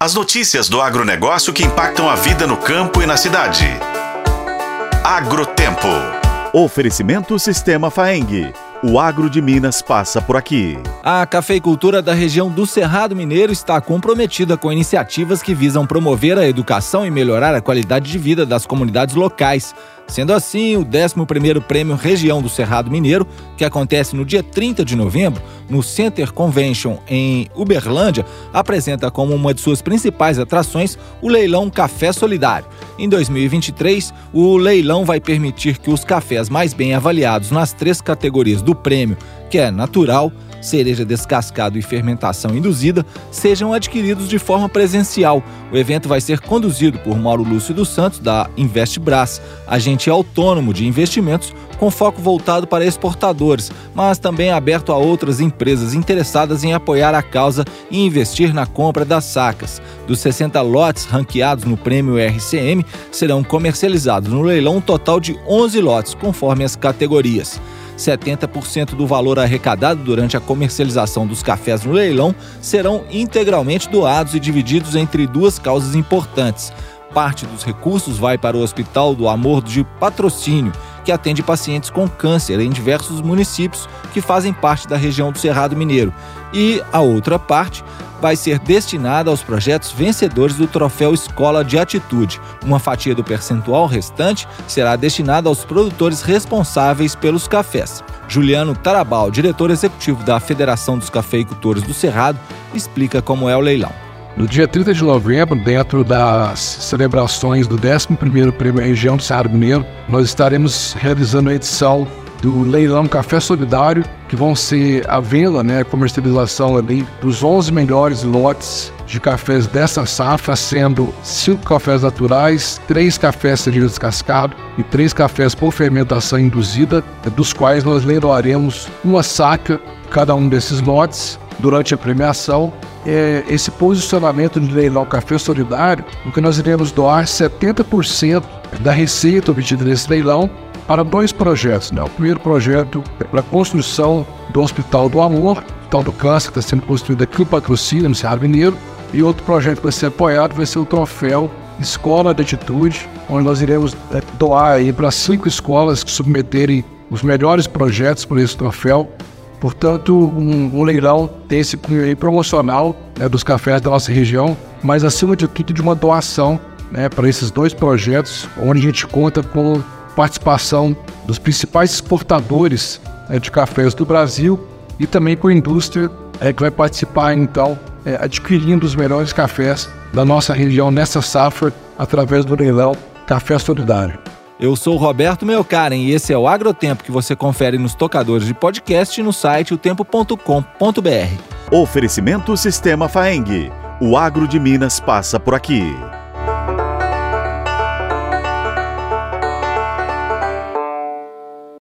As notícias do agronegócio que impactam a vida no campo e na cidade. Agrotempo. Oferecimento Sistema Faeng. O agro de Minas passa por aqui. A cafeicultura da região do Cerrado Mineiro está comprometida com iniciativas que visam promover a educação e melhorar a qualidade de vida das comunidades locais. Sendo assim, o 11º Prêmio Região do Cerrado Mineiro, que acontece no dia 30 de novembro, no Center Convention em Uberlândia, apresenta como uma de suas principais atrações o leilão Café Solidário. Em 2023, o leilão vai permitir que os cafés mais bem avaliados nas três categorias do prêmio, que é natural, cereja descascado e fermentação induzida, sejam adquiridos de forma presencial. O evento vai ser conduzido por Mauro Lúcio dos Santos, da Investbras, agente autônomo de investimentos com foco voltado para exportadores, mas também aberto a outras empresas interessadas em apoiar a causa e investir na compra das sacas. Dos 60 lotes ranqueados no prêmio RCM, serão comercializados no leilão um total de 11 lotes, conforme as categorias. 70% do valor arrecadado durante a comercialização dos cafés no leilão serão integralmente doados e divididos entre duas causas importantes. Parte dos recursos vai para o Hospital do Amor de Patrocínio, que atende pacientes com câncer em diversos municípios que fazem parte da região do Cerrado Mineiro, e a outra parte vai ser destinada aos projetos vencedores do Troféu Escola de Atitude. Uma fatia do percentual restante será destinada aos produtores responsáveis pelos cafés. Juliano Tarabal, diretor executivo da Federação dos Cafeicultores do Cerrado, explica como é o leilão. No dia 30 de novembro, dentro das celebrações do 11º Prêmio Região do Cerrado Mineiro, nós estaremos realizando a edição do leilão Café Solidário, que vão ser a venda, né, a comercialização ali dos 11 melhores lotes de cafés dessa safra, sendo cinco cafés naturais, três cafés cereja descascado e três cafés por fermentação induzida, dos quais nós leiloaremos uma saca cada um desses lotes durante a premiação. É, esse posicionamento de leilão Café Solidário, o que nós iremos doar 70% da receita obtida nesse leilão para dois projetos. Né? O primeiro projeto é para a construção do Hospital do Amor, Hospital do Câncer, que está sendo construído aqui no Patrocínio, no Ceará Mineiro. E outro projeto que vai ser apoiado vai ser o troféu Escola de Atitude, onde nós iremos é, doar para cinco escolas que submeterem os melhores projetos por esse troféu. Portanto, um, um leilão tem esse cunho promocional né, dos cafés da nossa região, mas acima de tudo de uma doação né, para esses dois projetos, onde a gente conta com participação dos principais exportadores né, de cafés do Brasil e também com a indústria é, que vai participar, então, é, adquirindo os melhores cafés da nossa região nessa safra através do leilão Café Solidário. Eu sou Roberto Melkaren e esse é o Agrotempo que você confere nos tocadores de podcast e no site otempo.com.br. Oferecimento Sistema Faeng. O agro de Minas passa por aqui.